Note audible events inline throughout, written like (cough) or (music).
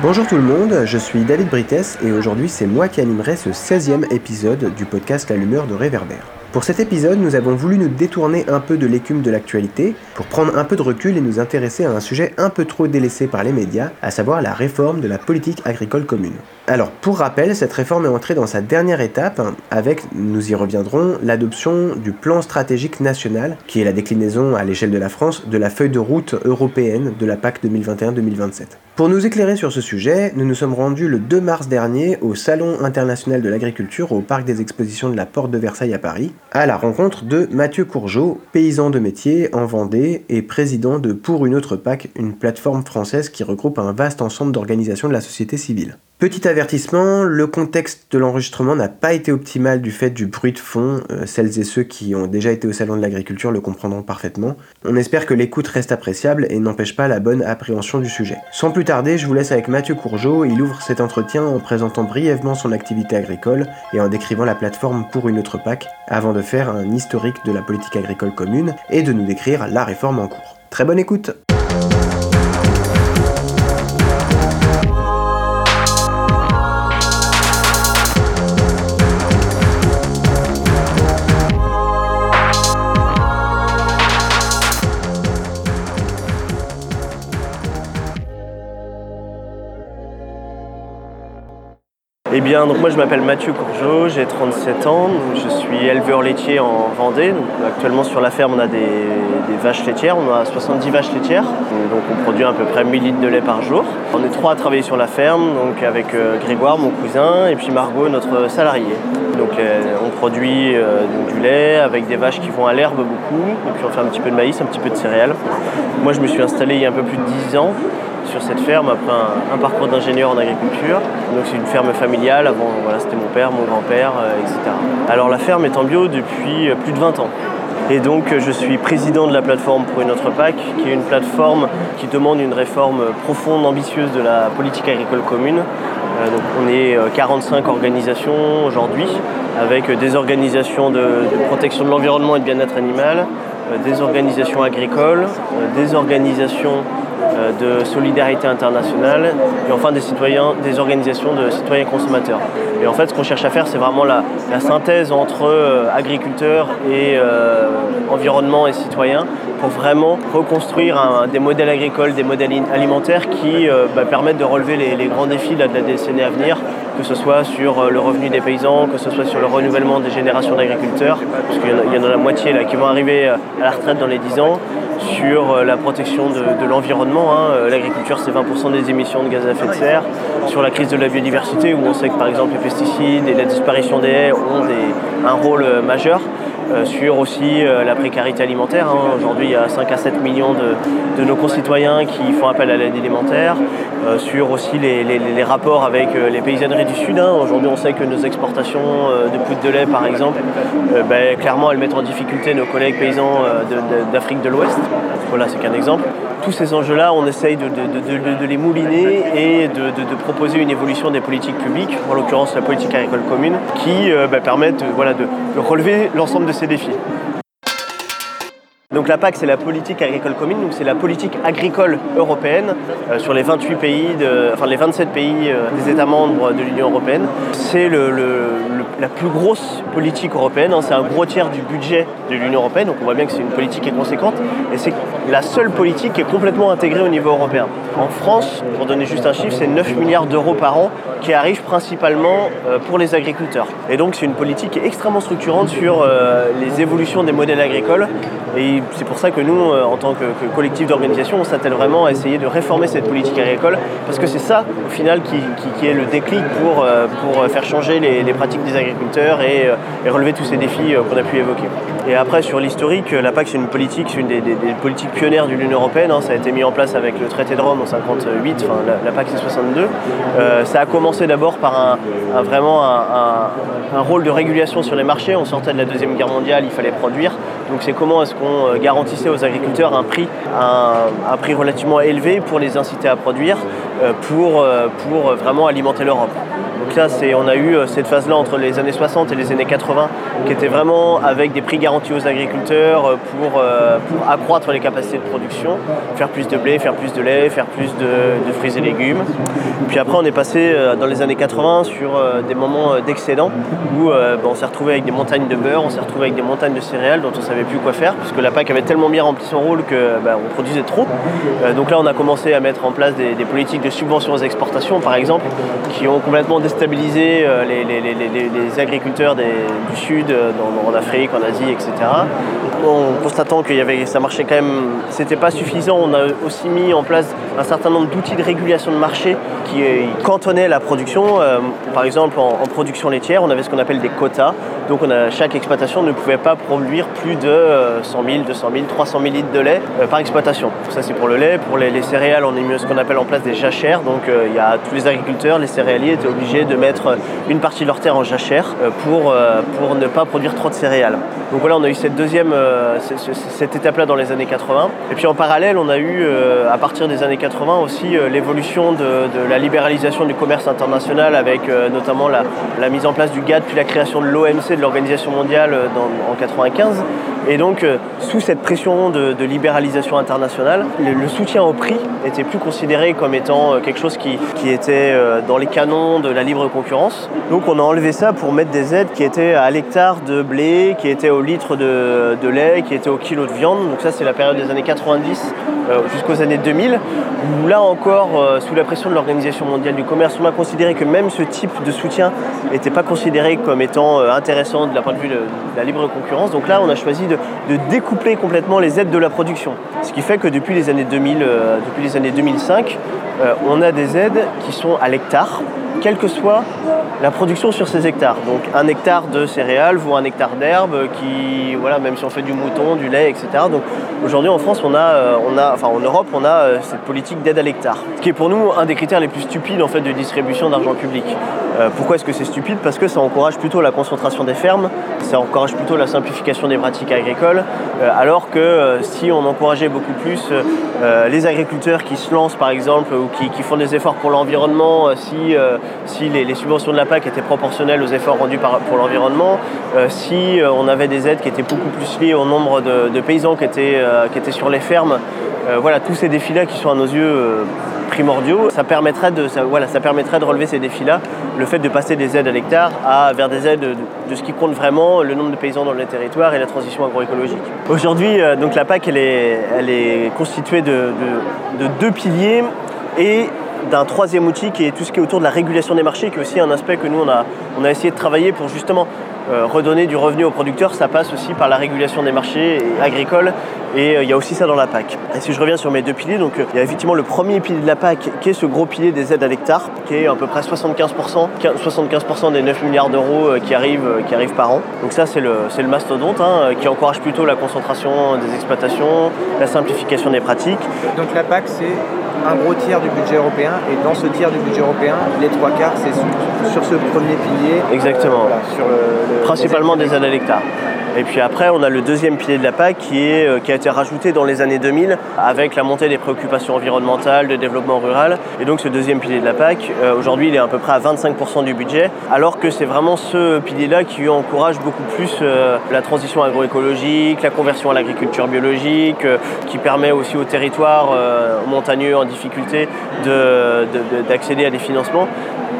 Bonjour tout le monde, je suis David Brites et aujourd'hui c'est moi qui animerai ce 16e épisode du podcast L'Allumeur de Réverbère. Pour cet épisode, nous avons voulu nous détourner un peu de l'écume de l'actualité pour prendre un peu de recul et nous intéresser à un sujet un peu trop délaissé par les médias, à savoir la réforme de la politique agricole commune. Alors, pour rappel, cette réforme est entrée dans sa dernière étape avec, nous y reviendrons, l'adoption du plan stratégique national, qui est la déclinaison à l'échelle de la France de la feuille de route européenne de la PAC 2021-2027. Pour nous éclairer sur ce sujet, nous nous sommes rendus le 2 mars dernier au Salon international de l'agriculture au Parc des expositions de la Porte de Versailles à Paris, à la rencontre de Mathieu Courgeot, paysan de métier en Vendée et président de Pour une autre PAC, une plateforme française qui regroupe un vaste ensemble d'organisations de la société civile. Petit avertissement, le contexte de l'enregistrement n'a pas été optimal du fait du bruit de fond. Euh, celles et ceux qui ont déjà été au salon de l'agriculture le comprendront parfaitement. On espère que l'écoute reste appréciable et n'empêche pas la bonne appréhension du sujet. Sans plus tarder, je vous laisse avec Mathieu Courgeot. Il ouvre cet entretien en présentant brièvement son activité agricole et en décrivant la plateforme pour une autre PAC, avant de faire un historique de la politique agricole commune et de nous décrire la réforme en cours. Très bonne écoute Eh bien, donc moi je m'appelle Mathieu Courgeot, j'ai 37 ans, je suis éleveur laitier en Vendée. actuellement sur la ferme on a des, vaches laitières, on a 70 vaches laitières, donc on produit à peu près 1000 litres de lait par jour. On est trois à travailler sur la ferme, donc avec euh, Grégoire, mon cousin, et puis Margot, notre salarié. Donc euh, on produit euh, du lait avec des vaches qui vont à l'herbe beaucoup, et puis on fait un petit peu de maïs, un petit peu de céréales. Moi je me suis installé il y a un peu plus de 10 ans sur cette ferme après un, parcours d'ingénieur en agriculture. Donc c'est une ferme familiale, avant voilà, c'était mon père, mon grand-père, euh, etc. Alors la ferme est en bio depuis euh, plus de 20 ans. Et donc je suis président de la plateforme pour une autre PAC, qui est une plateforme qui demande une réforme profonde, ambitieuse de la politique agricole commune. Euh, donc on est 45 organisations aujourd'hui, avec des organisations de, protection de l'environnement et de bien-être animal, des organisations agricoles, des organisations euh, de solidarité internationale et enfin des citoyens, des organisations de citoyens consommateurs. Et en fait, ce qu'on cherche à faire, c'est vraiment la, synthèse entre euh, agriculteurs et euh, environnement et citoyens pour vraiment reconstruire des modèles agricoles, des modèles alimentaires qui bah, permettent de relever les, grands défis de la décennie à venir, que ce soit sur le revenu des paysans, que ce soit sur le renouvellement des générations d'agriculteurs, parce qu'il y en a la moitié là, qui vont arriver à la retraite dans les 10 ans, sur euh, la protection de, l'environnement. Hein. Euh, l'agriculture, c'est 20% des émissions de gaz à effet de serre. Sur la crise de la biodiversité, où on sait que par exemple les pesticides et la disparition des haies ont un rôle euh, majeur. Euh, sur aussi euh, la précarité alimentaire. Hein. Aujourd'hui, il y a 5 à 7 millions de, nos concitoyens qui font appel à l'aide alimentaire, euh, sur aussi les, rapports avec les paysanneries du Sud. Hein. Aujourd'hui, on sait que nos exportations de poudre de lait, par exemple, ben, clairement, elles mettent en difficulté nos collègues paysans d'Afrique de, l'Ouest. Voilà, c'est qu'un exemple. Tous ces enjeux-là, on essaye de, les mouliner et de, proposer une évolution des politiques publiques, en l'occurrence la politique agricole commune, qui ben, permettent voilà, de relever l'ensemble de ces défis. Donc la PAC, c'est la politique agricole commune, donc c'est la politique agricole européenne euh, sur les 28 pays, enfin les 27 pays euh, des États membres de l'Union européenne. C'est la plus grosse politique européenne, hein. c'est un gros tiers du budget de l'Union européenne, donc on voit bien que c'est une politique qui est conséquente, et c'est la seule politique qui est complètement intégrée au niveau européen. En France, pour donner juste un chiffre, c'est 9 milliards d'euros par an qui arrivent principalement euh, pour les agriculteurs. Et donc c'est une politique qui est extrêmement structurante sur les évolutions des modèles agricoles. Et c'est pour ça que nous, euh, en tant que, collectif d'organisation, on s'attelle vraiment à essayer de réformer cette politique agricole, parce que c'est ça, au final, qui, est le déclic pour, euh, pour faire changer les, pratiques des agriculteurs et, euh, relever tous ces défis euh, qu'on a pu évoquer. Et après, sur l'historique, la PAC, c'est une politique, c'est une des, politiques pionnières de l'Union Européenne. hein. Ça a été mis en place avec le traité de Rome en 58, enfin, la, PAC c'est 62. Euh, ça a commencé d'abord par un, vraiment un rôle de régulation sur les marchés. On sortait de la Deuxième Guerre mondiale, il fallait produire. Donc c'est comment est-ce qu'on euh, garantissait aux agriculteurs un prix, relativement élevé pour les inciter à produire, euh, pour, euh, pour vraiment alimenter l'Europe. Donc là, on a eu euh, cette phase-là entre les années 60 et les années 80, qui était vraiment avec des prix garantis aux agriculteurs euh, pour, euh, pour accroître les capacités de production, faire plus de blé, faire plus de lait, faire plus de, fruits et légumes. Puis après, on est passé dans les années 80 sur des moments d'excédent où ben, on s'est retrouvé avec des montagnes de beurre, on s'est retrouvé avec des montagnes de céréales dont on ne savait plus quoi faire, puisque la PAC avait tellement bien rempli son rôle que ben, on produisait trop. Donc là, on a commencé à mettre en place des, des politiques de subvention aux exportations, par exemple, qui ont complètement déstabilisé euh, les, agriculteurs du Sud, euh, dans- en Afrique, en Asie, etc. En constatant que ça marchait quand même, c'était pas suffisant, on a aussi mis en place un certain nombre d'outils de régulation de marché qui euh, cantonnaient la production. Par exemple, en, en production laitière, on avait ce qu'on appelle des quotas. Donc on a, chaque exploitation ne pouvait pas produire plus de euh, 100 000, 200 000, 300 000 litres de lait par exploitation. Ça c'est pour le lait. Pour les, les céréales, on a mis ce qu'on appelle en place des jachères. Donc il y a tous les agriculteurs, les céréaliers étaient obligés de mettre une partie de leur terre en jachère euh, pour, euh, pour ne pas produire trop de céréales. Donc voilà, on a eu cette deuxième, euh, cette étape-là dans les années 80. Et puis en parallèle, on a eu à partir des années 80 aussi l'évolution de, la libéralisation du commerce international avec notamment la, mise en place du GATT puis la création de l'OMC, de l'Organisation mondiale en 95. Et donc, sous cette pression de, libéralisation internationale, le, soutien au prix était plus considéré comme étant quelque chose qui, qui était dans les canons de la libre concurrence. Donc, on a enlevé ça pour mettre des aides qui étaient à l'hectare de blé, qui étaient au litre de, lait, qui étaient au kilo de viande. Donc, ça, c'est la période des années 90 euh, jusqu'aux années 2000, où là encore, euh, sous la pression de l'Organisation mondiale du commerce, on a considéré que même ce type de soutien n'était pas considéré comme étant euh, intéressant de la point de vue de, la libre concurrence. Donc là, on a choisi de, découpler complètement les aides de la production. Ce qui fait que depuis les années 2000, euh, depuis les années 2005, euh, on a des aides qui sont à l'hectare, quelle que soit la production sur ces hectares. Donc un hectare de céréales vaut un hectare d'herbe qui, voilà, même si on fait du mouton, du lait, etc. Donc aujourd'hui en France, on a, euh, on a, enfin en Europe, on a euh, cette politique d'aide à l'hectare, qui est pour nous un des critères les plus stupides en fait de distribution d'argent public. Euh, pourquoi est-ce que c'est stupide? Parce que ça encourage plutôt la concentration des fermes, ça encourage plutôt la simplification des pratiques agricoles, alors que si on encourageait beaucoup plus les agriculteurs qui se lancent par exemple ou qui, qui font des efforts pour l'environnement, si, si les, les subventions de la PAC étaient proportionnelles aux efforts rendus par- pour l'environnement, euh, si euh, on avait des aides qui étaient beaucoup plus liées au nombre de, paysans qui étaient, euh, qui étaient sur les fermes, voilà, tous ces défis-là qui sont à nos yeux primordiaux, ça permettrait, de, voilà, ça permettrait de relever ces défis-là, le fait de passer des aides à l'hectare à, vers des aides de, ce qui compte vraiment, le nombre de paysans dans le territoire et la transition agroécologique. Aujourd'hui, donc la PAC, elle est, elle est constituée de- de deux piliers et d'un troisième outil qui est tout ce qui est autour de la régulation des marchés, qui est aussi un aspect que nous, on a, on a essayé de travailler pour justement euh, redonner du revenu aux producteurs. Ça passe aussi par la régulation des marchés agricoles et euh, il y a aussi ça dans la PAC. Et si je reviens sur mes deux piliers, donc euh, il y a effectivement le premier pilier de la PAC qui est ce gros pilier des aides à l'hectare, qui est à peu près 75%, 75% des 9 milliards d'euros qui, arrivent, qui arrivent par an. Donc ça c'est le, le mastodonte hein, qui encourage plutôt la concentration des exploitations, la simplification des pratiques. Donc la PAC, c'est un gros tiers du budget européen. Et dans ce tiers du budget européen, les trois quarts, c'est sur, sur ce premier pilier. Exactement. Voilà, sur le- le- principalement des aides à l'hectare. Et puis après, on a le deuxième pilier de la PAC qui, euh, a été rajouté dans les années 2000 avec la montée des préoccupations environnementales, de développement rural. Et donc ce deuxième pilier de la PAC, euh, aujourd'hui, il est à peu près à 25% du budget, alors que c'est vraiment ce pilier-là qui encourage beaucoup plus euh, la transition agroécologique, la conversion à l'agriculture biologique, qui permet aussi aux territoires montagneux en difficulté de- de- de- d'accéder à des financements.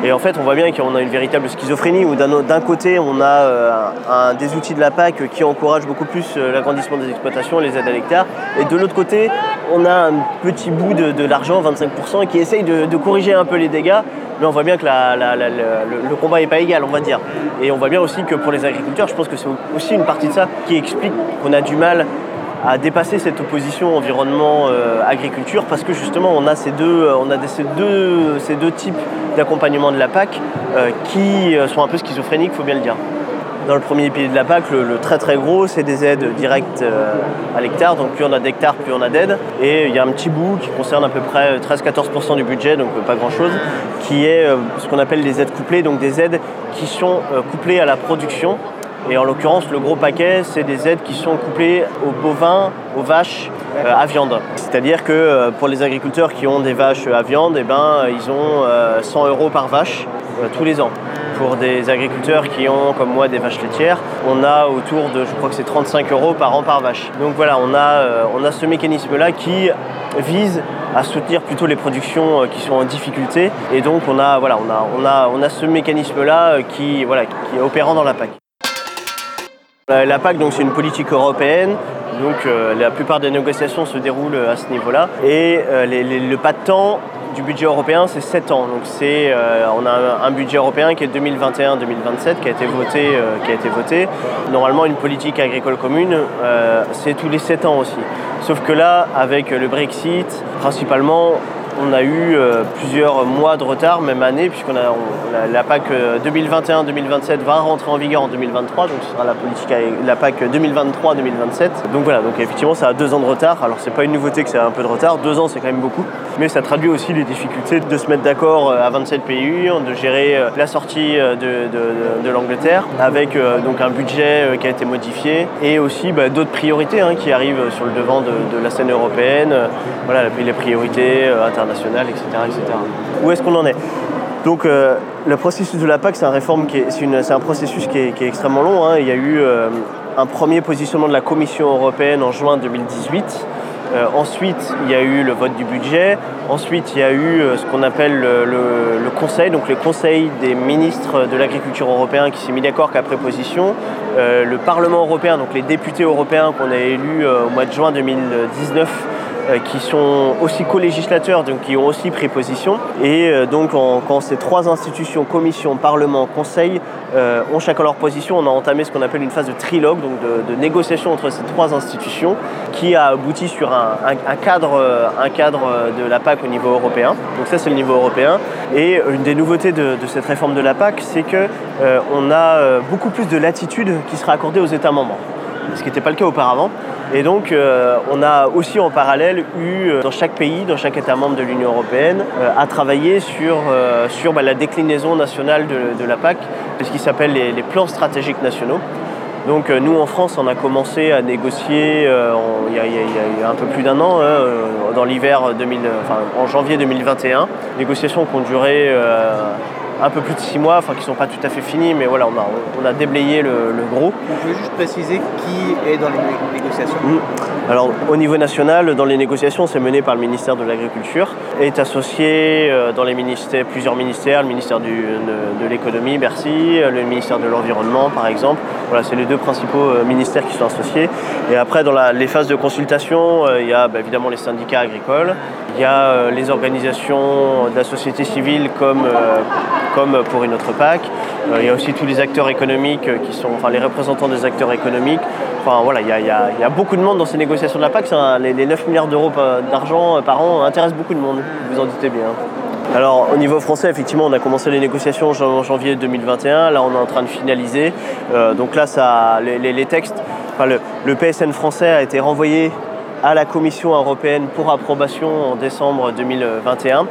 Et en fait, on voit bien qu'on a une véritable schizophrénie où d'un côté, on a euh, des outils de la PAC qui encouragent beaucoup plus euh, l'agrandissement des exploitations, les aides à l'hectare. Et de l'autre côté, on a un petit bout de, l'argent, 25%, qui essaye de, corriger un peu les dégâts mais on voit bien que le, le combat n'est pas égal, on va dire. Et on voit bien aussi que pour les agriculteurs, je pense que c'est aussi une partie de ça qui explique qu'on a du mal à dépasser cette opposition environnement-agriculture parce que justement on a ces deux, on a ces deux, types d'accompagnement de la PAC euh, qui euh, sont un peu schizophréniques, il faut bien le dire. Dans le premier pilier de la PAC, le, le très très gros, c'est des aides directes euh, à l'hectare. Donc plus on a d'hectares, plus on a d'aides. Et il y a un petit bout qui concerne à peu près 13-14% du budget, donc euh, pas grand-chose, qui est euh, ce qu'on appelle des aides couplées, donc des aides qui sont euh, couplées à la production. Et en l'occurrence, le gros paquet, c'est des aides qui sont couplées aux bovins, aux vaches euh, à viande. C'est-à-dire que euh, pour les agriculteurs qui ont des vaches à viande, eh ben, ils ont euh, 100 euros par vache euh, tous les ans. Pour des agriculteurs qui ont, comme moi, des vaches laitières, on a autour de, je crois que c'est 35 euros par an par vache. Donc voilà, on a, euh, on a ce mécanisme-là qui vise à soutenir plutôt les productions euh, qui sont en difficulté. Et donc on a, voilà, on a, on a, on a ce mécanisme-là qui, voilà, qui est opérant dans la PAC. Euh, La PAC, donc, c'est une politique européenne. Donc, euh, la plupart des négociations se déroulent à ce niveau-là. Et euh, le pas de temps du budget européen, c'est 7 ans. Donc, euh, on a un, budget européen qui est 2021-2027, qui a été voté, euh, qui a été voté. Normalement, une politique agricole commune, euh, c'est tous les 7 ans aussi. Sauf que là, avec le Brexit, principalement, on a eu euh, plusieurs mois de retard, même année, puisqu'on a la, PAC euh, 2021-2027 va rentrer en vigueur en 2023, donc ce sera la politique la PAC 2023-2027. Donc voilà, donc effectivement ça a deux ans de retard. Alors c'est pas une nouveauté que ça a un peu de retard, deux ans c'est quand même beaucoup, mais ça traduit aussi les difficultés de se mettre d'accord euh, à 27 pays, de gérer euh, la sortie euh, de, l'Angleterre, avec euh, donc un budget euh, qui a été modifié, et aussi bah, d'autres priorités hein, qui arrivent sur le devant de, la scène européenne, euh, voilà, les priorités euh, internationales, etc., etc. Où est-ce qu'on en est? Donc euh, le processus de la PAC, c'est un, réforme qui est, c'est un processus qui est, extrêmement long. hein. Il y a eu euh, un premier positionnement de la Commission européenne en juin 2018. Euh, ensuite, il y a eu le vote du budget. Ensuite, il y a eu ce qu'on appelle le, le- Conseil, donc le Conseil des ministres de l'agriculture européen qui s'est mis d'accord qu'après position. Le Parlement européen, donc les députés européens qu'on a élus au mois de juin 2019 euh, qui sont aussi co-législateurs, donc qui ont aussi pris position. Et euh, donc quand ces trois institutions, Commission, Parlement, Conseil, euh, ont chacun leur position, on a entamé ce qu'on appelle une phase de trilogue, donc de, négociation entre ces trois institutions, qui a abouti sur un, cadre, euh, euh, de la PAC au niveau européen. Donc ça c'est le niveau européen. Et une des nouveautés de, cette réforme de la PAC, c'est que euh, on a euh, beaucoup plus de latitude qui sera accordée aux États membres ce qui n'était pas le cas auparavant. Et donc, euh, on a aussi en parallèle eu, euh, dans chaque pays, dans chaque État membre de l'Union européenne, euh, à travailler sur, sur bah, la déclinaison nationale de, la PAC, ce qui s'appelle les, plans stratégiques nationaux. Donc nous en France, on a commencé à négocier il y, y a- un peu plus d'un an, hein, dans l'hiver 2000, enfin, en janvier 2021. Négociations qui ont duré un peu plus de six mois, enfin qui ne sont pas tout à fait finies, mais voilà, on a, on a déblayé le- le gros. Vous pouvez juste préciser qui est dans les né- négociations Alors, au niveau national, dans les négociations, c'est mené par le ministère de l'Agriculture, est associé euh, dans les ministères, plusieurs ministères, le ministère du- de, de l'économie, Bercy, euh, le ministère de l'environnement, par exemple. Voilà, c'est les deux principaux euh, ministères qui sont associés. Et après, dans la- les phases de consultation, euh, il y a bah, évidemment les syndicats agricoles, il y a euh, les organisations de la société civile comme, euh, comme pour une autre PAC. Euh, il y a aussi tous les acteurs économiques qui sont, enfin les représentants des acteurs économiques. Enfin voilà, il y a, il y a- beaucoup de monde dans ces négociations de la PAC. Les, les 9 milliards d'euros d'argent par an intéressent beaucoup de monde, vous en doutez bien. Alors au niveau français, effectivement, on a commencé les négociations en jan- en janvier 2021. Là, on est en train de finaliser. Donc là, ça, les, textes, enfin, le PSN français a été renvoyé à la Commission européenne pour approbation en décembre 2021.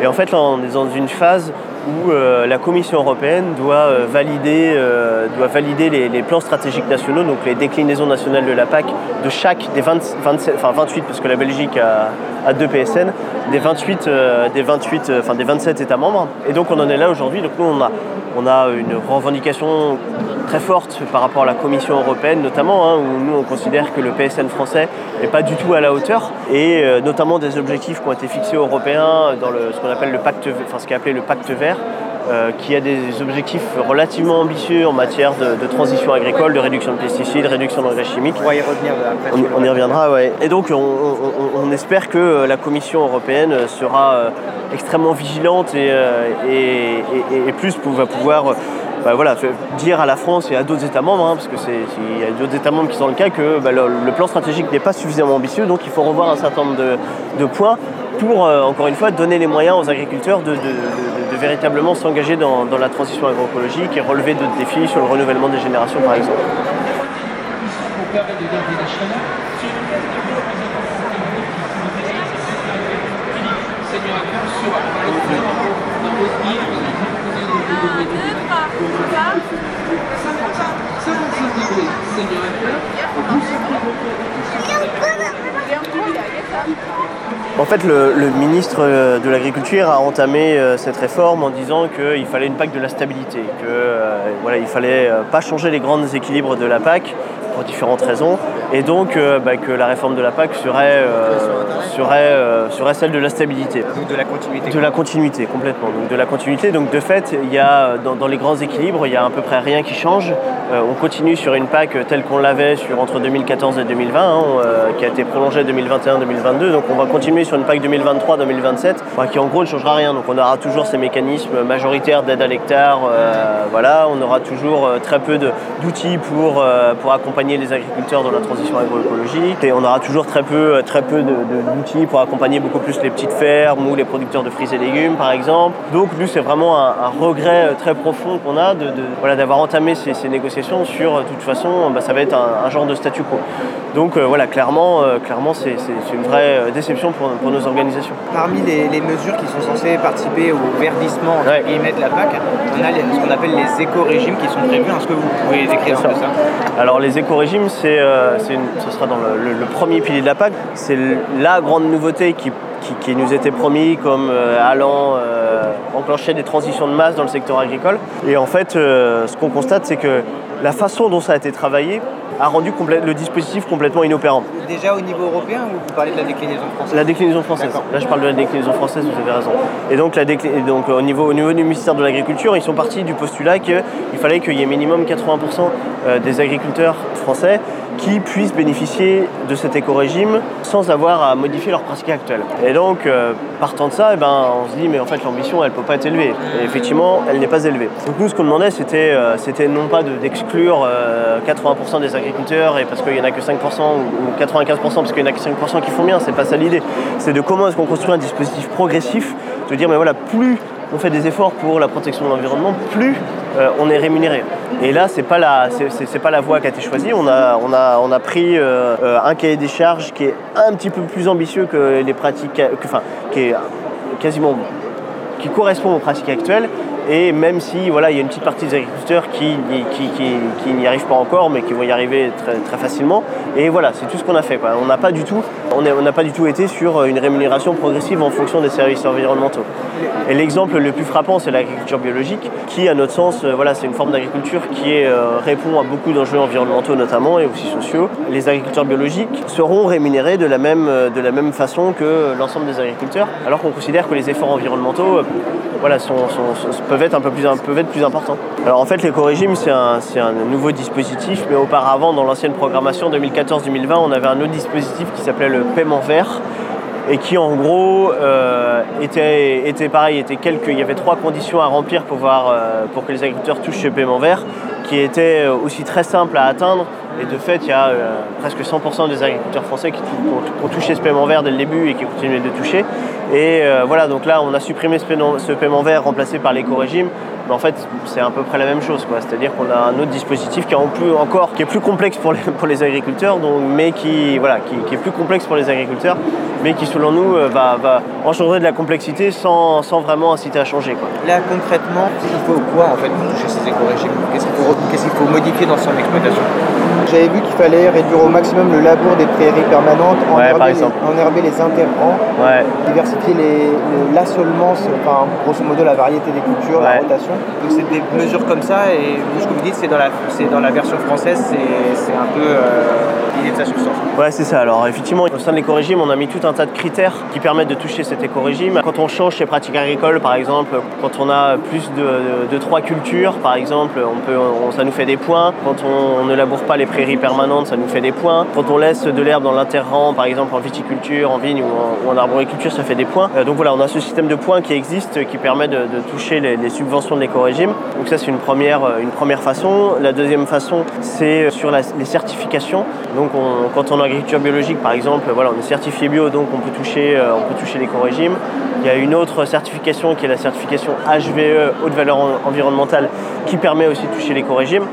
Et en fait, là, on est dans une phase où euh, la Commission européenne doit euh, valider, euh, doit valider les, plans stratégiques nationaux, donc les déclinaisons nationales de la PAC de chaque des 20 27, enfin 28, parce que la Belgique a, a deux PSN, des 28, euh, des 28, euh, enfin des 27 États membres. Et donc on en est là aujourd'hui. Donc nous on a, on a une revendication très forte par rapport à la Commission européenne notamment, hein, où nous on considère que le PSN français n'est pas du tout à la hauteur, et euh, notamment des objectifs qui ont été fixés aux Européens dans le, ce qu'on appelle le pacte, enfin ce qui est appelé le pacte vert, euh, qui a des objectifs relativement ambitieux en matière de, de transition agricole, de réduction de pesticides, réduction d'engrais chimiques. On va y revenir après. sur On, y reviendra, ouais. Et donc, on, espère que euh, la Commission européenne sera euh, extrêmement vigilante et, euh, et- et- et plus pour- va pouvoir euh, bah, voilà, dire à la France et à d'autres États membres, hein, parce que c'est- il y a d'autres États membres qui sont le cas, que bah, le, plan stratégique n'est pas suffisamment ambitieux, donc il faut revoir un certain nombre de, points pour, euh, encore une fois, donner les moyens aux agriculteurs de véritablement s'engager dans, dans la transition agroécologique et relever d'autres défis sur le renouvellement des générations, par exemple. pour permettre de garder la chaleur. Sur une place de représentation qui Philippe Seigneur à cœur sera dans votre guide, vous avez degrés de 55 degrés Seigneur à cœur, 12 En fait, le, ministre euh, de l'Agriculture a entamé euh, cette réforme en disant qu'il fallait une PAC de la stabilité, que euh, voilà, il fallait pas changer les grands équilibres de la PAC pour différentes raisons, et donc euh, bah, que la réforme de la PAC serait, euh, serait, euh, serait celle de la stabilité. Donc de la continuité. De la continuité, complètement. Donc de la continuité. Donc de fait, il y a dans, dans les grands équilibres, il y a à peu près rien qui change. On continue sur une PAC telle qu'on l'avait sur entre 2014 et 2020, hein, qui a été prolongée 2021-2022. Donc on va continuer sur une PAC 2023-2027, enfin, qui en gros ne changera rien. Donc on aura toujours ces mécanismes majoritaires d'aide à l'hectare. voilà, on aura toujours très peu d'outils pour, pour accompagner les agriculteurs dans la transition agroécologique. Et on aura toujours très peu, très peu d'outils pour accompagner beaucoup plus les petites fermes ou les producteurs de fruits et légumes, par exemple. Donc, nous, c'est vraiment un, un regret euh, très profond qu'on a de, de- voilà, d'avoir entamé ces, ces négociations sur, euh, de toute façon, bah, ça va être un, un genre de statu quo. Donc, euh, voilà, clairement, euh, clairement c'est, une vraie euh, déception pour, pour nos organisations. Parmi les, les mesures qui sont censées participer au verdissement entre Ouais. guillemets, de la PAC, on a les- ce qu'on appelle les éco-régimes qui sont prévus. Est-ce que vous pouvez décrire un peu ça Alors les éco-régimes, c'est, euh, ce sera dans le, premier pilier de la PAC. C'est la grande nouveauté qui, nous était promis comme euh, allant euh, enclencher des transitions de masse dans le secteur agricole. Et en fait, ce qu'on constate, c'est que la façon dont ça a été travaillé a rendu le dispositif complètement inopérant. Déjà au niveau européen ou vous parlez de la déclinaison française La déclinaison française. Là, je parle de la déclinaison française, vous avez raison. Et donc, la décli- et donc au, niveau, au niveau du ministère de l'Agriculture, ils sont partis du postulat qu'il fallait qu'il y ait minimum 80% euh, des agriculteurs français qui puissent bénéficier de cet éco-régime sans avoir à modifier leurs pratiques actuelles. Et donc, euh, partant de ça, eh ben, on se dit, mais en fait, l'ambition, elle ne peut pas être élevée. Et effectivement, elle n'est pas élevée. Donc nous, ce qu'on demandait, c'était euh, non pas de- d'exclure euh, 80% des agriculteurs, et parce qu'il n'y en a que 5% ou, ou 95% parce qu'il n'y en a que 5% qui font bien, c'est pas ça l'idée. C'est de comment est-ce qu'on construit un dispositif progressif, de dire, mais voilà, plus on fait des efforts pour la protection de l'environnement, plus euh, on est rémunéré. Et là, c'est- c'est pas la voie qui a été choisie. On a, pris euh, euh, un cahier des charges qui est un petit peu plus ambitieux que les pratiques, que- enfin, qui est qui correspond aux pratiques actuelles. Et même si voilà, il y a une petite partie des agriculteurs qui, qui, qui- n'y arrivent pas encore, mais qui vont y arriver très, très facilement. Et voilà, c'est tout ce qu'on a fait. quoi. On n'a pas du tout, on pas du tout été sur une rémunération progressive en fonction des services environnementaux. Et l'exemple le plus frappant, c'est l'agriculture biologique, qui, à notre sens, euh, voilà, c'est une forme d'agriculture qui euh, répond à beaucoup d'enjeux environnementaux notamment et aussi sociaux. Les agriculteurs biologiques seront rémunérés de la même, euh, de la même façon que l'ensemble des agriculteurs, alors qu'on considère que les efforts environnementaux euh, voilà, sont- peuvent, être un peu plus, importants. Alors en fait, l'éco-régime, c'est un, nouveau dispositif, mais auparavant, dans l'ancienne programmation 2014-2020, on avait un autre dispositif qui s'appelait le paiement vert, et qui en gros euh, était, était pareil, était il y avait trois conditions à remplir pour, voir, euh, pour que les agriculteurs touchent ce paiement vert, qui étaient euh, aussi très simples à atteindre. Et de fait, il y a euh, presque 100% des agriculteurs français qui, ont, touché ce paiement vert dès le début et qui continuent de toucher. Et euh, voilà, donc là, on a supprimé ce paiement, vert remplacé par l'éco-régime. Mais en fait, c'est à peu près la même chose. C'est-à-dire qu'on a un autre dispositif qui est plus, encore plus complexe (laughs) pour les, agriculteurs, donc, mais qui, voilà, qui, est plus complexe pour les agriculteurs, mais qui, selon nous, euh, va, va engendrer de la complexité sans, vraiment inciter à changer. Là concrètement, il faut quoi en fait pour toucher ces éco-régimes? Qu'est-ce qu'il faut, faut modifier dans son exploitation? J'avais vu qu'il fallait réduire au maximum le labour des prairies permanentes, Ouais, par enherber, exemple. les, enherber les interrants, Ouais. diversifier les- c'est- enfin grosso modo la variété des cultures, la rotation. Donc c'est des mesures comme ça et vous ce que vous dites c'est dans la, c'est dans la version française c'est, c'est un peu... euh, de sa substance. Ouais, c'est ça. Alors, effectivement, au sein de l'éco-régime, on a mis tout un tas de critères qui permettent de toucher cet éco-régime. Quand on change ses pratiques agricoles, par exemple, quand on a plus de, trois cultures, par exemple, on peut, ça nous fait des points. Quand on, ne laboure pas les prairies permanentes, ça nous fait des points. Quand on laisse de l'herbe dans l'interrang, par exemple, en viticulture, en vigne ou en, arboriculture, ça fait des points. Euh, donc voilà, on a ce système de points qui existe, qui permet de, toucher les, subventions de l'éco-régime. Donc ça, c'est une première, euh, une première façon. La deuxième façon, c'est sur les certifications. Donc on- quand on est en agriculture biologique, par exemple, voilà, on est certifié bio, donc on peut toucher, euh, on peut toucher l'éco-régime. Il y a une autre certification qui est la certification HVE, haute valeur en- environnementale, qui permet aussi de toucher l'éco-régime.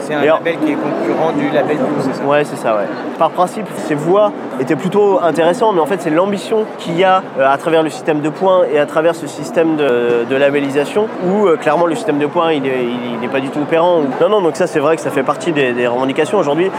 C'est un label qui est concurrent du label bio, c'est ça? Ouais, c'est ça, ouais. Par principe, ces voies étaient plutôt intéressantes, mais en fait, c'est l'ambition qu'il y a euh, à travers le système de points et à travers ce système de, de labellisation, où euh, clairement le système de points, il n'est pas du tout opérant. Non, non, donc ça, c'est vrai que ça fait partie des, des revendications. Aujourd'hui,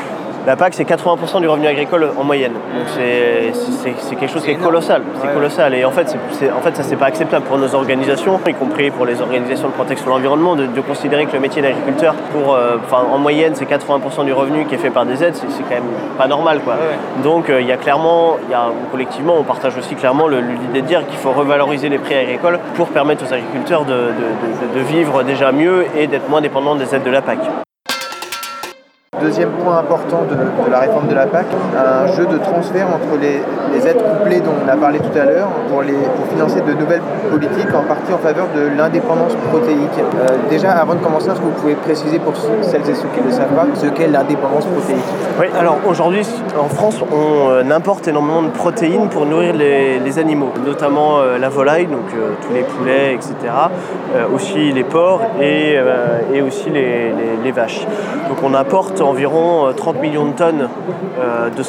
la PAC, c'est 80% du revenu agricole en moyenne. Donc c'est- quelque chose qui est colossal. C'est Ouais. colossal. Et en fait, c'est- c'est- en fait ça, c'est pas acceptable pour nos organisations, y compris pour les organisations de protection de l'environnement, de, de considérer que le métier d'agriculteur, pour, euh, en moyenne, c'est 80% du revenu qui est fait par des aides. C'est quand même pas normal, quoi. Ouais, Donc, euh, il y a clairement, il y a, collectivement, on partage aussi clairement l'idée de dire qu'il faut revaloriser les prix agricoles pour permettre aux agriculteurs de, de- de- de vivre déjà mieux et d'être moins dépendants des aides de la PAC. Deuxième point important de, la réforme de la PAC, un jeu de transfert entre les, les aides couplées dont on a parlé tout à l'heure pour, financer de nouvelles politiques, en partie en faveur de l'indépendance protéique. Euh, déjà, avant de commencer, est-ce que vous pouvez préciser pour celles et ceux qui ne le savent pas ce qu'est l'indépendance protéique? Oui, alors aujourd'hui, en France, on euh, importe énormément de protéines pour nourrir les, animaux, notamment euh, la volaille, donc tous les poulets, etc. Aussi les porcs et, aussi les, vaches. Donc on importe environ euh, 30 millions de tonnes, euh, de,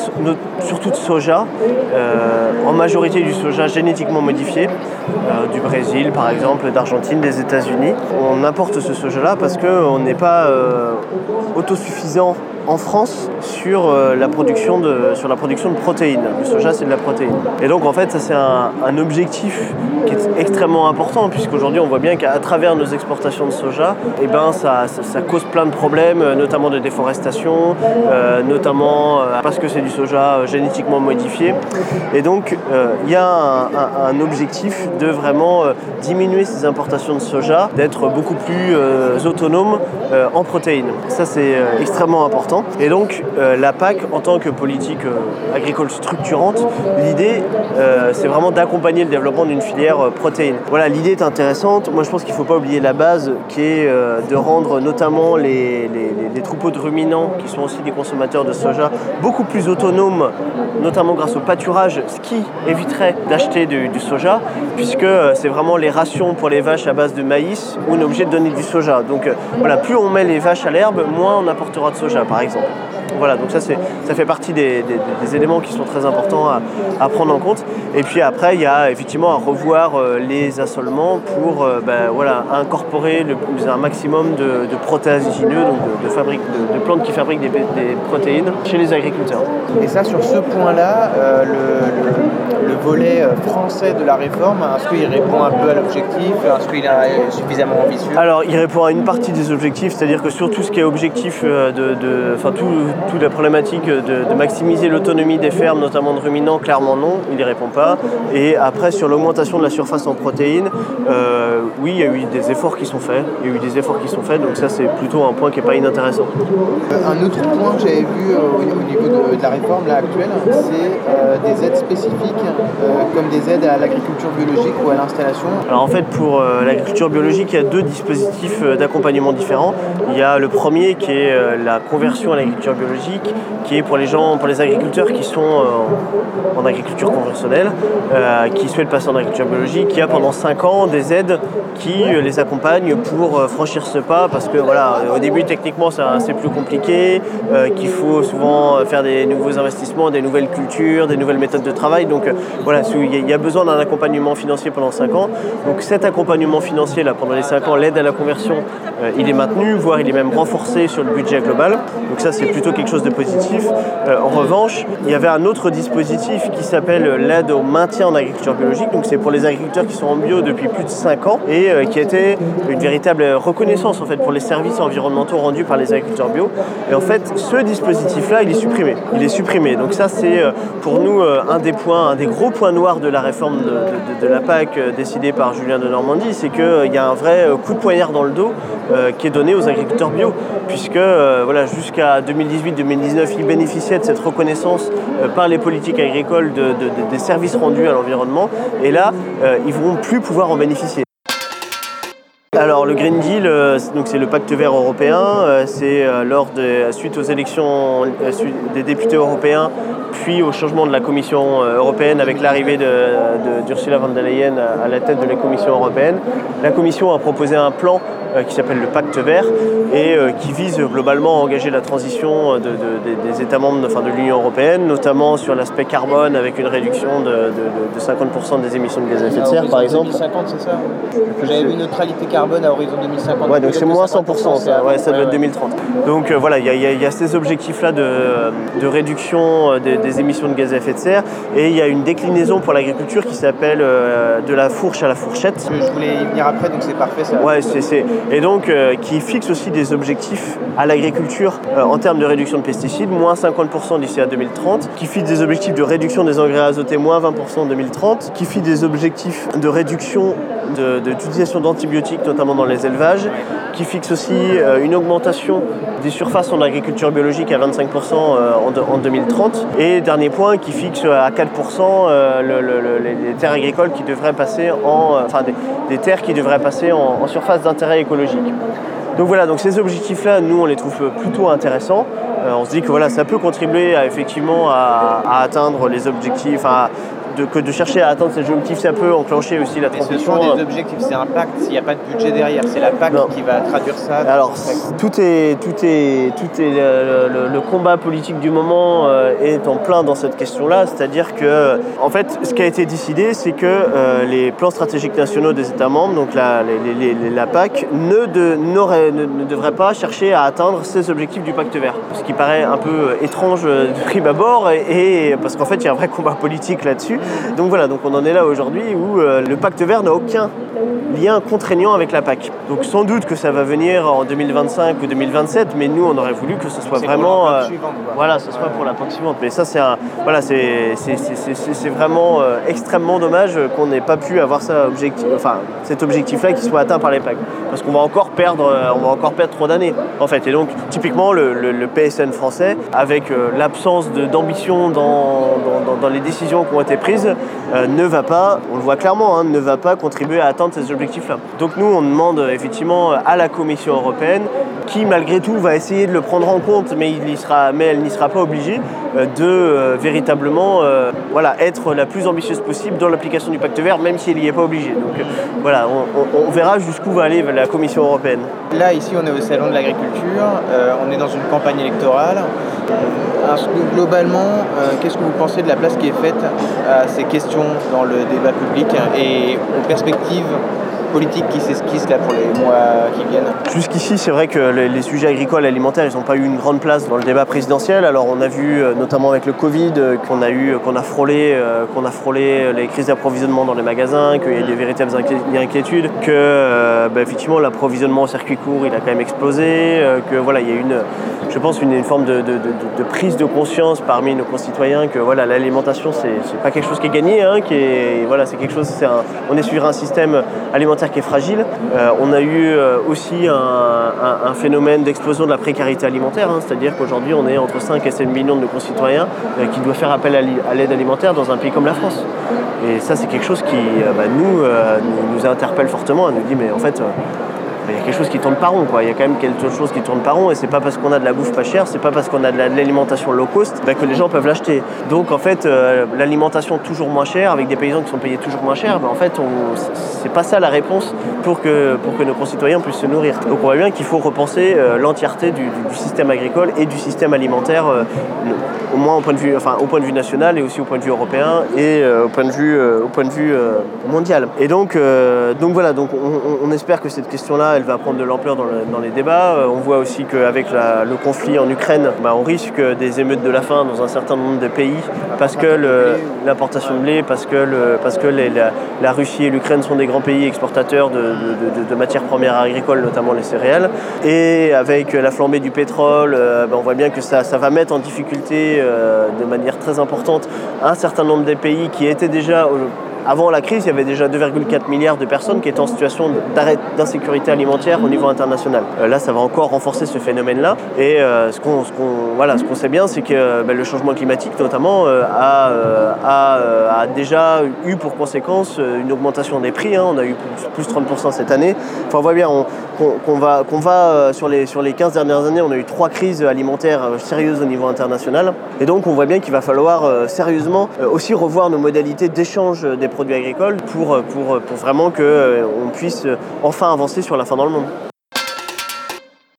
surtout de soja, euh, en majorité du soja génétiquement modifié, euh, du Brésil par exemple, d'Argentine, des États-Unis. On importe ce soja-là parce qu'on n'est pas euh, autosuffisant en France sur, euh, la production de, sur la production de protéines. Le soja, c'est de la protéine. Et donc, en fait, ça, c'est un, objectif qui est extrêmement important, puisqu'aujourd'hui, on voit bien qu'à travers nos exportations de soja, eh ben, ça, ça, cause plein de problèmes, euh, notamment de déforestation, euh, notamment parce que c'est du soja génétiquement modifié. Et donc, il y a un, un- objectif de vraiment diminuer ces importations de soja, d'être beaucoup plus autonome en protéines. Ça, c'est extrêmement important. Et donc, euh, la PAC, en tant que politique euh, agricole structurante, l'idée, euh, c'est vraiment d'accompagner le développement d'une filière protéine. Voilà, l'idée est intéressante. Moi, je pense qu'il ne faut pas oublier la base, qui est de rendre notamment les, troupeaux de ruminants, qui sont aussi des consommateurs de soja, beaucoup plus autonomes, notamment grâce au pâturage, ce qui éviterait d'acheter du, du soja, puisque c'est vraiment les rations pour les vaches à base de maïs où on est obligé de donner du soja. Donc voilà, plus on met les vaches à l'herbe, moins on apportera de soja, par exemple. そうぞ。Voilà, donc ça, c'est- ça fait partie des, des- des éléments qui sont très importants à, à prendre en compte. Et puis après, il y a effectivement à revoir euh, les assolements pour euh, ben, voilà, incorporer le, un maximum de, de protéagineux, donc de, de fabrique- de- plantes qui fabriquent des, des protéines chez les agriculteurs. Et ça, sur ce point-là, euh, le, le- le volet français de la réforme, est-ce qu'il répond un peu à l'objectif? Est-ce qu'il est suffisamment ambitieux? Alors, il répond à une partie des objectifs, c'est-à-dire que sur tout ce qui est objectif de, de- enfin tout, toute la problématique de, de maximiser l'autonomie des fermes, notamment de ruminants, clairement non, il n'y répond pas. Et après, sur l'augmentation de la surface en protéines, euh, oui, il y a eu des efforts qui sont faits. Il y a eu des efforts qui sont faits, donc ça c'est plutôt un point qui n'est pas inintéressant. Euh, Un autre point que j'avais vu euh, au au niveau de, de la réforme là, actuelle, c'est euh, des aides spécifiques, euh, comme des aides à l'agriculture biologique ou à l'installation. Alors en fait pour l'agriculture biologique, il y a deux dispositifs d'accompagnement différents. Il y a le premier qui est la conversion à l'agriculture biologique, qui est pour les gens, pour les agriculteurs qui sont euh, en agriculture conventionnelle, euh, qui souhaitent passer en agriculture biologique. Y a pendant 5 ans des aides qui euh, les accompagnent pour franchir ce pas parce que voilà, au début techniquement c'est plus compliqué, qu'il faut souvent faire des nouveaux investissements, des nouvelles cultures, des nouvelles méthodes de travail. Donc voilà, il y a- besoin d'un accompagnement financier pendant 5 ans. Donc cet accompagnement financier là pendant les 5 ans, l'aide à la conversion, il est maintenu, voire il est même renforcé sur le budget global. Donc ça c'est plutôt quelque chose de positif. Euh, en revanche, il y avait un autre dispositif qui s'appelle l'aide au maintien en agriculture biologique. Donc c'est pour les agriculteurs qui sont en bio depuis plus de 5 ans et euh, qui était une véritable reconnaissance en fait pour les services environnementaux rendus par les agriculteurs bio. Et en fait, ce dispositif-là, il est supprimé. Il est supprimé. Donc ça, c'est euh, pour nous euh, un des points, un des gros points noirs de la réforme de, la PAC décidée par Julien de Normandie, c'est qu'il y a un vrai coup de poignard dans le dos qui est donné aux agriculteurs bio, puisque voilà, jusqu'à 2018-2019, ils bénéficiaient de cette reconnaissance euh, par les politiques agricoles de- de- de- des services rendus à l'environnement, et là, euh, ils ne vont plus pouvoir en bénéficier. Alors le Green Deal, euh, c'est- le pacte vert européen. c'est lors de suite aux élections des députés européens, puis au changement de la Commission européenne avec l'arrivée de- de- d'Ursula von der Leyen à, la tête de la Commission européenne. La Commission a proposé un plan qui s'appelle le pacte vert et euh, qui vise globalement à engager la transition de- de- des- des États membres, enfin de l'Union européenne, notamment sur l'aspect carbone avec une réduction de, de- de 50% des émissions de gaz à effet de serre, par exemple. 2050, c'est ça? J'avais vu neutralité carbone à horizon 2050. Ouais, donc c'est moins 100%, ça, ouais, ça doit être Ouais, ouais. 2030. Donc euh, voilà, il y, a- y y ces objectifs-là de, réduction euh, des, des émissions de gaz à effet de serre et il y a une déclinaison pour l'agriculture qui s'appelle euh, de la fourche à la fourchette. Je voulais y venir après, donc c'est parfait ça. Ouais, c'est- Et donc, euh, qui fixe aussi des objectifs à l'agriculture euh, en termes de réduction de pesticides, moins 50% d'ici à 2030, qui fixe des objectifs de réduction des engrais azotés, moins 20% en 2030, qui fixe des objectifs de réduction d'utilisation d'antibiotiques, notamment dans les élevages, qui fixe aussi euh, une augmentation des surfaces en agriculture biologique à 25% euh, en, de- en 2030. Et dernier point, qui fixe à 4% euh, le- le- les, les terres agricoles qui devraient passer en, enfin des, terres qui devraient passer en, en surface d'intérêt écologique. Donc voilà, donc ces objectifs-là, nous, on les trouve plutôt intéressants. On se dit que voilà, ça peut contribuer à, effectivement à, à atteindre les objectifs, de, que de chercher à atteindre ces objectifs, ça peut enclencher aussi la Mais ce transition. sont des objectifs, c'est un pacte, s'il n'y a pas de budget derrière, c'est la PAC Non. qui va traduire ça. Alors, tout est, tout est, tout est le, le- le combat politique du moment euh, est en plein dans cette question-là. C'est-à-dire que, en fait, ce qui a été décidé, c'est que euh, les plans stratégiques nationaux des États membres, donc la, les- les- les- la PAC, ne, de, n'aurait- ne, ne devraient pas chercher à atteindre ces objectifs du pacte vert. Ce qui paraît un peu euh, étrange de prime abord, et, et- parce qu'en fait, il y a un vrai combat politique là-dessus. Donc voilà, donc on en est là aujourd'hui où euh, le pacte vert n'a aucun lien contraignant avec la PAC. Donc sans doute que ça va venir en 2025 ou 2027, mais nous on aurait voulu que ce soit C'est pour vraiment, la PAC euh, suivante, quoi. voilà, ce soit pour la PAC suivante. Mais ça c'est un, voilà, c'est, vraiment euh, extrêmement dommage qu'on n'ait pas pu avoir ça objectif, enfin cet objectif-là qui soit atteint par les PAC, parce qu'on va encore perdre, on va encore perdre trop d'années en fait. Et donc typiquement le, le- le PSN français, avec euh, l'absence de- d'ambition dans, dans- dans- dans les décisions qui ont été prises, euh, ne va pas, on le voit clairement, hein, ne va pas contribuer à atteindre ces objectifs-là. Donc nous, on demande euh, effectivement à la Commission européenne, qui malgré tout va essayer de le prendre en compte, mais, il sera, mais elle n'y sera pas obligée, euh, de euh, véritablement euh, voilà, être la plus ambitieuse possible dans l'application du pacte vert, même si elle n'y est pas obligée. Donc voilà, on, verra jusqu'où va aller la Commission européenne. Là, ici, on est au Salon de l'Agriculture, on est dans une campagne électorale. Globalement, qu'est-ce que vous pensez de la place qui est faite à ces questions dans le débat public et aux perspectives politiques qui s'esquissent là pour les mois qui viennent? Jusqu'ici, c'est vrai que les, sujets agricoles et alimentaires, ils n'ont pas eu une grande place dans le débat présidentiel. Alors, on a vu, euh, notamment avec le Covid, euh, qu'on a eu, a frôlé, euh, qu'on a frôlé les crises d'approvisionnement dans les magasins, qu'il y a des véritables inquié- inquiétudes, que bah, effectivement l'approvisionnement au circuit court, il a quand même explosé, euh, que voilà, il y a une, je pense, une, forme de, prise de conscience parmi nos concitoyens que voilà, l'alimentation, c'est, c'est pas quelque chose qui est gagné, hein, qui est, voilà, c'est quelque chose, on est sur un système alimentaire qui est fragile. On a eu aussi un, un- un phénomène d'explosion de la précarité alimentaire, hein, c'est-à-dire qu'aujourd'hui on est entre 5 et 7 millions de nos concitoyens euh, qui doivent faire appel à, l'aide alimentaire dans un pays comme la France. Et ça c'est quelque chose qui euh, bah, nous, euh, nous, nous interpelle fortement, elle nous dit mais en fait... il y a quelque chose qui tourne pas rond, quoi. Il y a quand même quelque chose qui tourne pas rond, et c'est pas parce qu'on a de la bouffe pas chère, c'est pas parce qu'on a de la- de l'alimentation low cost bah, que les gens peuvent l'acheter. Donc en fait, euh, l'alimentation toujours moins chère, avec des paysans qui sont payés toujours moins cher, bah, en fait, c'est pas ça la réponse pour que, pour que nos concitoyens puissent se nourrir. Donc on voit bien qu'il faut repenser euh, l'entièreté du, système agricole et du système alimentaire, euh, au moins au point de vue, enfin au point de vue national et aussi au point de vue européen et au point de vue, au point de vue mondial. Et donc, donc voilà, donc on, on- on espère que cette question-là, elle va prendre de l'ampleur dans, le- dans les débats. Euh, On voit aussi qu'avec le conflit en Ukraine, bah, on risque des émeutes de la faim dans un certain nombre de pays parce que l'importation de blé, parce que, la, Russie et l'Ukraine sont des grands pays exportateurs de, matières premières agricoles, notamment les céréales. Et avec la flambée du pétrole, euh, bah, on voit bien que ça, ça va mettre en difficulté euh, de manière très importante un certain nombre des pays qui étaient déjà... avant la crise, il y avait déjà 2,4 milliards de personnes qui étaient en situation d'insécurité alimentaire au niveau international. Euh, là, ça va encore renforcer ce phénomène-là. Et euh, ce qu'on voilà, sait bien, c'est que ben, le changement climatique, notamment, euh, a, a, a déjà eu pour conséquence une augmentation des prix. hein. On a eu plus, plus 30% cette année. Enfin, on voit bien on- qu'on va, sur, les, sur les 15 dernières années, on a eu trois crises alimentaires sérieuses au niveau international. Et donc, on voit bien qu'il va falloir sérieusement aussi revoir nos modalités d'échange des produits agricoles pour, euh, pour, euh, pour vraiment qu'on puisse euh, enfin avancer sur la faim dans le monde.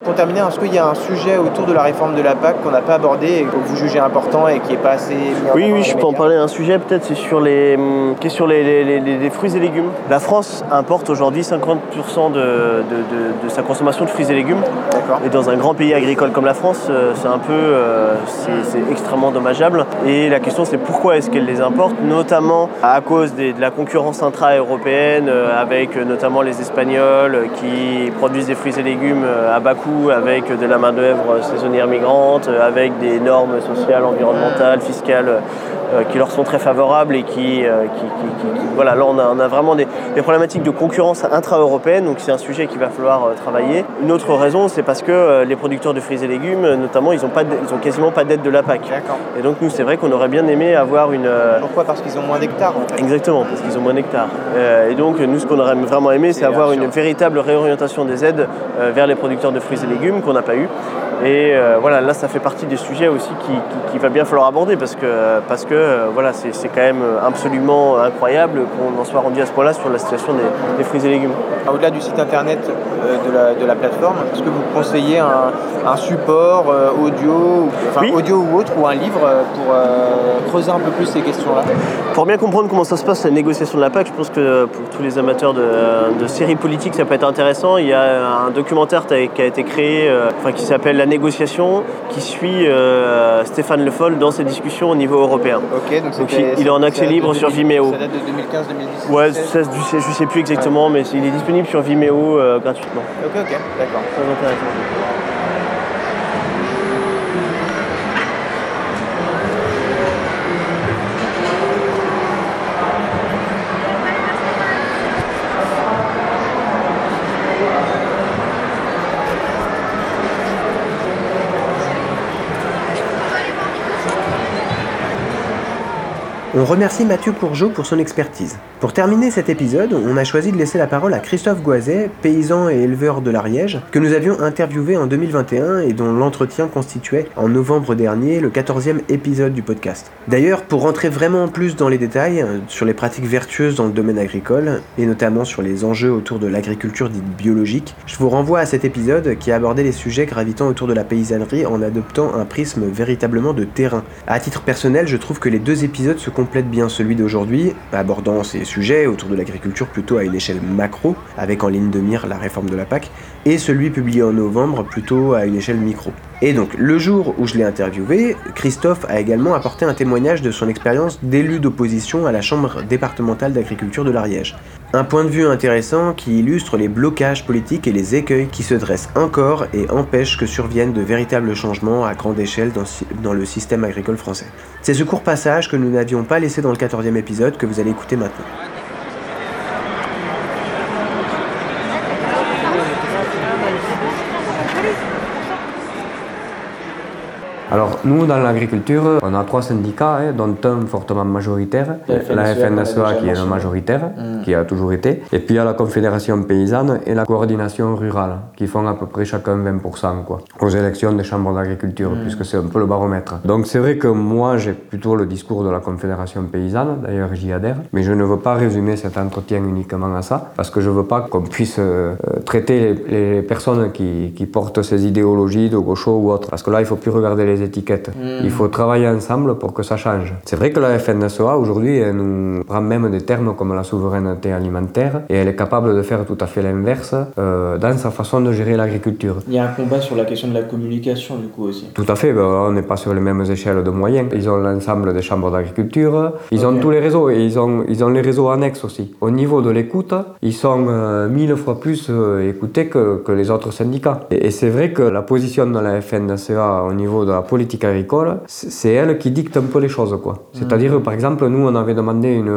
Pour terminer, est-ce qu'il y a un sujet autour de la réforme de la PAC qu'on n'a pas abordé et que vous jugez important et qui n'est pas assez Oui, oui, je peux en parler. Un sujet peut-être, c'est sur les, qui est sur les, les- les- les fruits et légumes. La France importe aujourd'hui 50% de, de- de- de sa consommation de fruits et légumes. D'accord. Et dans un grand pays agricole comme la France, euh, c'est un peu, euh, c'est extrêmement dommageable. Et la question, c'est pourquoi est-ce qu'elle les importe, notamment à cause des- de la concurrence intra-européenne, euh, avec notamment les Espagnols qui produisent des fruits et légumes à bas coût, avec de la main-d'œuvre saisonnière migrante, euh, avec des normes sociales, environnementales, fiscales euh, qui leur sont très favorables et qui, euh, qui- qui- qui- qui- voilà, là on a, on a vraiment des, des problématiques de concurrence intra-européenne, donc c'est un sujet qu'il va falloir euh, travailler. Une autre raison, c'est parce que euh, les producteurs de fruits et légumes, euh, notamment, ils ont, pas de- ils ont quasiment pas d'aide de la PAC. Et donc nous, c'est vrai qu'on aurait bien aimé avoir une... euh, Pourquoi? Parce qu'ils ont moins d'hectares en fait. Exactement, parce qu'ils ont moins d'hectares. Euh, et donc, nous, ce qu'on aurait vraiment aimé, c'est avoir une véritable réorientation des aides euh, vers les producteurs de fruits et légumes qu'on n'a pas eu. Et euh, voilà, là, ça fait partie des sujets aussi qui, qui- qui va bien falloir aborder parce que, parce que euh, voilà, c'est c'est quand même absolument incroyable qu'on en soit rendu à ce point-là sur la situation des, des fruits et légumes. Au-delà du site internet euh, de, la, de la plateforme, est-ce que vous conseillez un, un support euh, audio, ou- enfin Oui. audio ou autre, ou un livre euh, pour euh, creuser un peu plus ces questions-là? Pour bien comprendre comment ça se passe la négociation de la PAC, je pense que pour tous les amateurs de, de séries politiques, ça peut être intéressant. Il y a un documentaire qui a été créé, euh, enfin, qui s'appelle La négociation, qui suit euh, Stéphane Le Foll dans ses discussions au niveau européen. Ok, donc, il- il est en accès libre sur 2000 Vimeo. Ça date de 2015-2016 Ouais, ça, je je sais plus exactement, mais il est disponible sur Vimeo euh, gratuitement. Ok, ok, d'accord. Très intéressant. On remercie Mathieu Courgeot pour son expertise. Pour terminer cet épisode, on a choisi de laisser la parole à Christophe Goiset, paysan et éleveur de l'Ariège, que nous avions interviewé en 2021 et dont l'entretien constituait en novembre dernier le 14e épisode du podcast. D'ailleurs, pour rentrer vraiment plus dans les détails euh, sur les pratiques vertueuses dans le domaine agricole, et notamment sur les enjeux autour de l'agriculture dite biologique, je vous renvoie à cet épisode qui a abordé les sujets gravitant autour de la paysannerie en adoptant un prisme véritablement de terrain. À titre personnel, je trouve que les deux épisodes se complètent bien celui d'aujourd'hui, abordant ces sujets autour de l'agriculture plutôt à une échelle macro, avec en ligne de mire la réforme de la PAC, et celui publié en novembre plutôt à une échelle micro. Et donc, le jour où je l'ai interviewé, Christophe a également apporté un témoignage de son expérience d'élu d'opposition à la Chambre départementale d'agriculture de l'Ariège. Un point de vue intéressant qui illustre les blocages politiques et les écueils qui se dressent encore et empêchent que surviennent de véritables changements à grande échelle dans, le système agricole français. C'est ce court passage que nous n'avions pas laissé dans le 14e épisode que vous allez écouter maintenant. Alors, nous, dans l'agriculture, on a trois syndicats, hein, dont un fortement majoritaire, la FNSEA qui est le majoritaire, qui a toujours été, et puis il y a la Confédération paysanne et la coordination rurale, qui font à peu près chacun 20%, quoi, aux élections des chambres d'agriculture, puisque c'est un peu le baromètre. Donc, c'est vrai que moi, j'ai plutôt le discours de la Confédération paysanne, d'ailleurs j'y adhère, mais je ne veux pas résumer cet entretien uniquement à ça, parce que je veux pas qu'on puisse euh, traiter les, les personnes qui, qui portent ces idéologies de gaucho ou autres, parce que là, il faut plus regarder les les étiquettes. Il faut travailler ensemble pour que ça change. C'est vrai que la FNSEA aujourd'hui elle nous prend même des termes comme la souveraineté alimentaire et elle est capable de faire tout à fait l'inverse euh, dans sa façon de gérer l'agriculture. Il y a un combat sur la question de la communication du coup aussi. Tout à fait, ben, on n'est pas sur les mêmes échelles de moyens. Ils ont l'ensemble des chambres d'agriculture, ils ont tous les réseaux et ils ont, ils ont les réseaux annexes aussi. Au niveau de l'écoute, ils sont euh, mille fois plus euh, écoutés que, que les autres syndicats. Et, et c'est vrai que la position de la FNSEA au niveau de la politique agricole, c'est elle qui dicte un peu les choses. quoi. C'est-à-dire, par exemple, nous, on avait demandé une,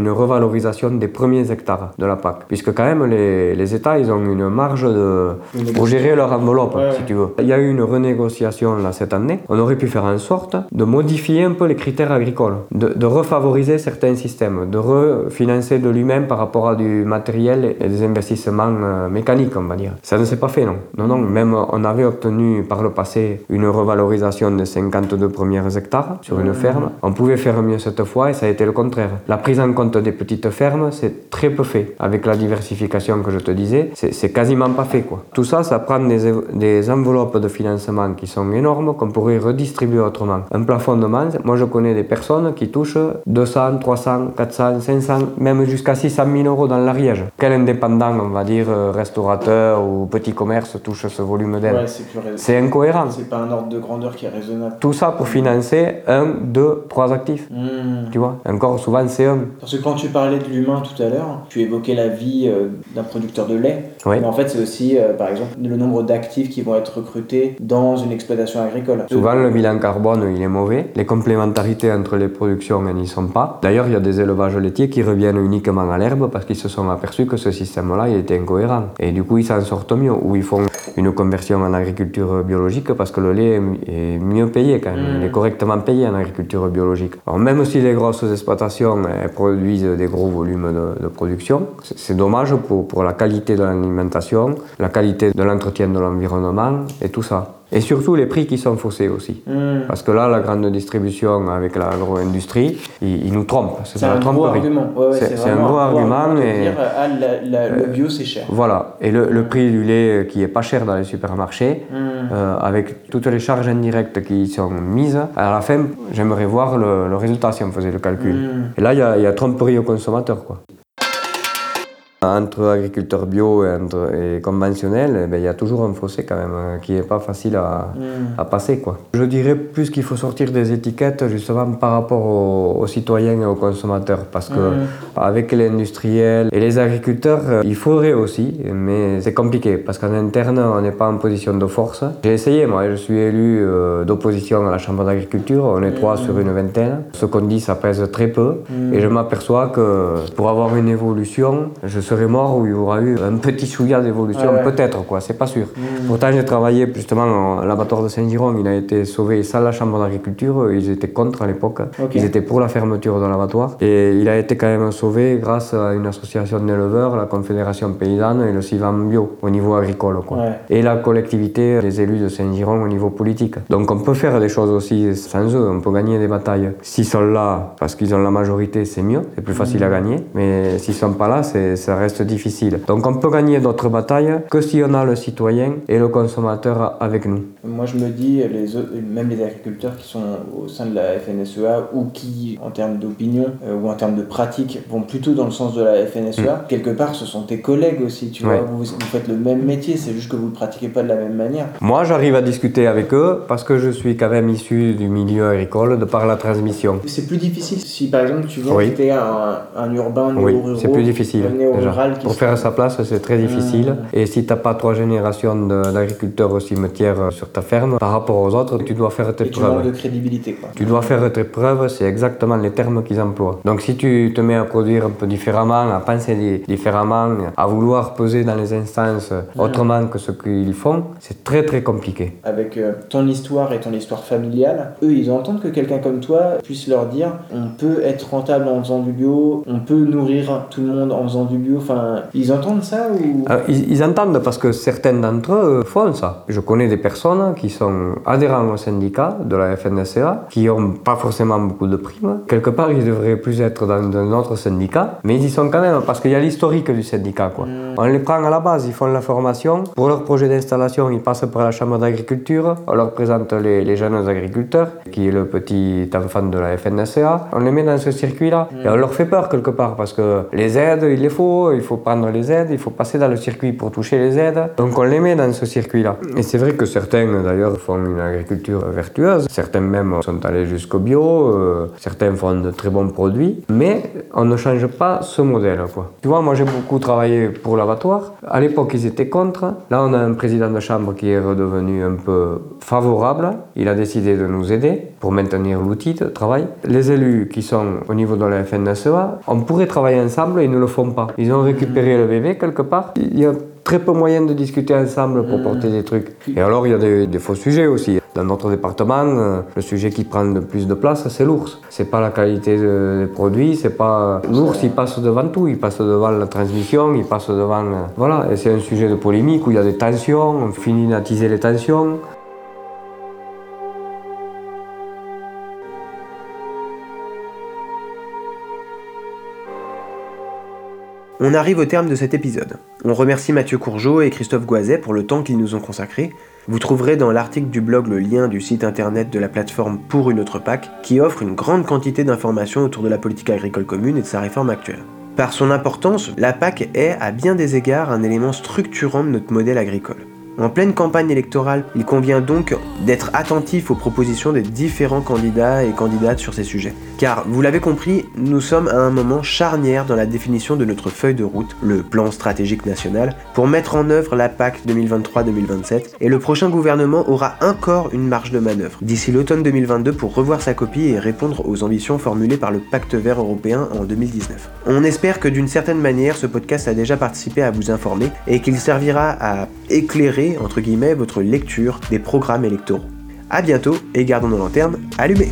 une revalorisation des premiers hectares de la PAC, puisque quand même, les, les États, ils ont une marge de, pour gérer leur enveloppe, Ouais, si tu veux. Il y a eu une renégociation là, cette année. On aurait pu faire en sorte de modifier un peu les critères agricoles, de, de refavoriser certains systèmes, de refinancer de lui-même par rapport à du matériel et des investissements euh, mécaniques, on va dire. Ça ne s'est pas fait, non. Non, non. Même on avait obtenu par le passé une revalorisation des 52 premiers hectares sur une ferme. On pouvait faire mieux cette fois et ça a été le contraire. La prise en compte des petites fermes, c'est très peu fait. Avec la diversification que je te disais, c'est quasiment pas fait. Quoi. Tout ça, ça prend des, enveloppes de financement qui sont énormes qu'on pourrait redistribuer autrement. Un plafonnement, moi je connais des personnes qui touchent 200, 300, 400, 500, même jusqu'à 600 000 euros dans l'Ariège. Quel indépendant, on va dire, euh, restaurateur ou petit commerce touche ce volume d'aide Ouais. C'est incohérent. C'est pas un ordre de grandeur qui est raisonnable. Tout ça pour financer un, deux, trois actifs. Hmm. Tu vois Encore souvent, c'est un. Parce que quand tu parlais de l'humain tout à l'heure, tu évoquais la vie euh, d'un producteur de lait. Oui. Mais en fait, c'est aussi, euh, par exemple, le nombre d'actifs qui vont être recrutés dans une exploitation agricole. Souvent, le bilan carbone, il est mauvais. Les complémentarités entre les productions, elles n'y sont pas. D'ailleurs, il y a des élevages laitiers qui reviennent uniquement à l'herbe parce qu'ils se sont aperçus que ce système-là, il était incohérent. Et du coup, ils s'en sortent mieux. Ou ils font une conversion en agriculture biologique parce que le lait est est mieux payé quand même. Il est correctement payé en agriculture biologique. Alors, même si les grosses exploitations elles produisent des gros volumes de, de production, c'est c'est dommage pour, pour la qualité de l'alimentation, la qualité de l'entretien de l'environnement et tout ça. Et surtout les prix qui sont faussés aussi. Hmm. Parce que là, la grande distribution avec l'agro-industrie, ils, ils nous trompent. C'est un gros argument. Ouais, ouais, C'est- un gros argument et- dire, ah, la- la- le bio, c'est cher. Voilà. Et le, le prix du lait qui est pas cher dans les supermarchés, Hmm. euh, avec toutes les charges indirectes qui sont mises, à la fin, j'aimerais voir le, le résultat si on faisait le calcul. Hmm. Et là, il y y a tromperie au consommateur. Quoi. Entre agriculteurs bio et, entre, et conventionnels, eh ben, il y a toujours un fossé quand même euh, qui n'est pas facile à, à passer. Quoi. Je dirais plus qu'il faut sortir des étiquettes justement par rapport aux, aux citoyens et aux consommateurs parce que Mhm. avec les industriels et les agriculteurs, euh, il faudrait aussi, mais c'est compliqué parce qu'en interne, on n'est pas en position de force. J'ai essayé, moi, je suis élu euh, d'opposition à la Chambre d'agriculture, on est trois sur une vingtaine. Ce qu'on dit, ça pèse très peu et je m'aperçois que pour avoir une évolution, je serais mort où il y aura eu un petit chouïa d'évolution, Ouais, ouais. peut-être, quoi, c'est pas sûr. Pourtant, j'ai travaillé justement à l'abattoir de Saint-Giron, il a été sauvé sans la Chambre d'agriculture, ils étaient contre à l'époque, Ok. ils étaient pour la fermeture de l'abattoir et il a été quand même sauvé grâce à une association d'éleveurs, la Confédération paysanne et le CIVAM bio au niveau agricole. Quoi. Ouais. Et la collectivité des élus de Saint-Giron au niveau politique. Donc on peut faire des choses aussi sans eux, on peut gagner des batailles. S'ils sont là parce qu'ils ont la majorité, c'est mieux, c'est plus facile à gagner, mais s'ils sont pas là, c'est- ça reste difficile. Donc on peut gagner d'autres batailles que si on a le citoyen et le consommateur avec nous. Moi, je me dis, les autres- même les agriculteurs qui sont au sein de la FNSEA ou qui, en termes d'opinion euh, ou en termes de pratique, vont plutôt dans le sens de la FNSEA, quelque part, ce sont tes collègues aussi. Tu Mm. Ouais. vois, vous, vous faites le même métier, c'est juste que vous ne le pratiquez pas de la même manière. Moi, j'arrive à discuter avec eux parce que je suis quand même issu du milieu agricole de par la transmission. C'est plus difficile si, par exemple, tu viens Oui. quitter un, un urbain Oui, néo-rural, c'est plus difficile. Qui Pour se- faire sa place, c'est très difficile. Mm. Et si tu n'as pas trois générations d'agriculteurs au cimetière euh, sur ta ferme, par rapport aux autres, tu dois faire tes et tu preuves. de crédibilité. Quoi. Tu dois faire tes preuves, c'est exactement les termes qu'ils emploient. Donc si tu te mets à produire un peu différemment, à penser di- différemment, à vouloir peser dans les instances Mm. autrement que ce qu'ils font, c'est très très compliqué. avec euh, ton histoire et ton histoire familiale, eux, ils entendent que quelqu'un comme toi puisse leur dire on peut être rentable en faisant du bio, on peut nourrir tout le monde en faisant du bio, Enfin, ils entendent ça ou? Euh, ils, ils entendent parce que certains d'entre eux font ça. Je connais des personnes qui sont adhérents au syndicat de la FNSEA, qui n'ont pas forcément beaucoup de primes. Quelque part, ils devraient plus être dans un autre syndicat, mais ils y sont quand même parce qu'il y a l'historique du syndicat. Quoi. On les prend à la base, ils font la formation. Pour leur projet d'installation, ils passent par la chambre d'agriculture. On leur présente les, les jeunes agriculteurs, qui est le petit enfant de la FNSEA. On les met dans ce circuit-là et on leur fait peur quelque part parce que les aides, il les faut, il faut prendre les aides, il faut passer dans le circuit pour toucher les aides. Donc on les met dans ce circuit-là. Et c'est vrai que certains d'ailleurs font une agriculture vertueuse, certains même sont allés jusqu'au bio, euh, certains font de très bons produits, mais on ne change pas ce modèle. Quoi. Tu vois, moi j'ai beaucoup travaillé pour l'abattoir. À l'époque, ils étaient contre. Là, on a un président de chambre qui est redevenu un peu favorable. Il a décidé de nous aider pour maintenir l'outil de travail. Les élus qui sont au niveau de la FNSEA, on pourrait travailler ensemble, ils ne le font pas. Ils ont récupéré le bébé quelque part. Il y a très peu moyen de discuter ensemble pour porter des trucs. Et alors, il y a des, des faux sujets aussi. Dans notre département, euh, le sujet qui prend le plus de place, c'est l'ours. C'est pas la qualité de- des produits, c'est pas. L'ours, il passe devant tout. Il passe devant la transmission, il passe devant. euh, Voilà. Et c'est un sujet de polémique où il y a des tensions, on finit d'attiser les tensions. On arrive au terme de cet épisode. On remercie Mathieu Courgeot et Christophe Goiset pour le temps qu'ils nous ont consacré. Vous trouverez dans l'article du blog le lien du site internet de la plateforme Pour une autre PAC, qui offre une grande quantité d'informations autour de la politique agricole commune et de sa réforme actuelle. Par son importance, la PAC est, à bien des égards, un élément structurant de notre modèle agricole. En pleine campagne électorale, il convient donc d'être attentif aux propositions des différents candidats et candidates sur ces sujets. Car, vous l'avez compris, nous sommes à un moment charnière dans la définition de notre feuille de route, le plan stratégique national, pour mettre en œuvre la PAC 2023-2027, et le prochain gouvernement aura encore une marge de manœuvre d'ici l'automne 2022 pour revoir sa copie et répondre aux ambitions formulées par le Pacte vert européen en 2019. On espère que d'une certaine manière, ce podcast a déjà participé à vous informer et qu'il servira à éclairer, entre guillemets, votre lecture des programmes électoraux. A bientôt et gardons nos lanternes allumées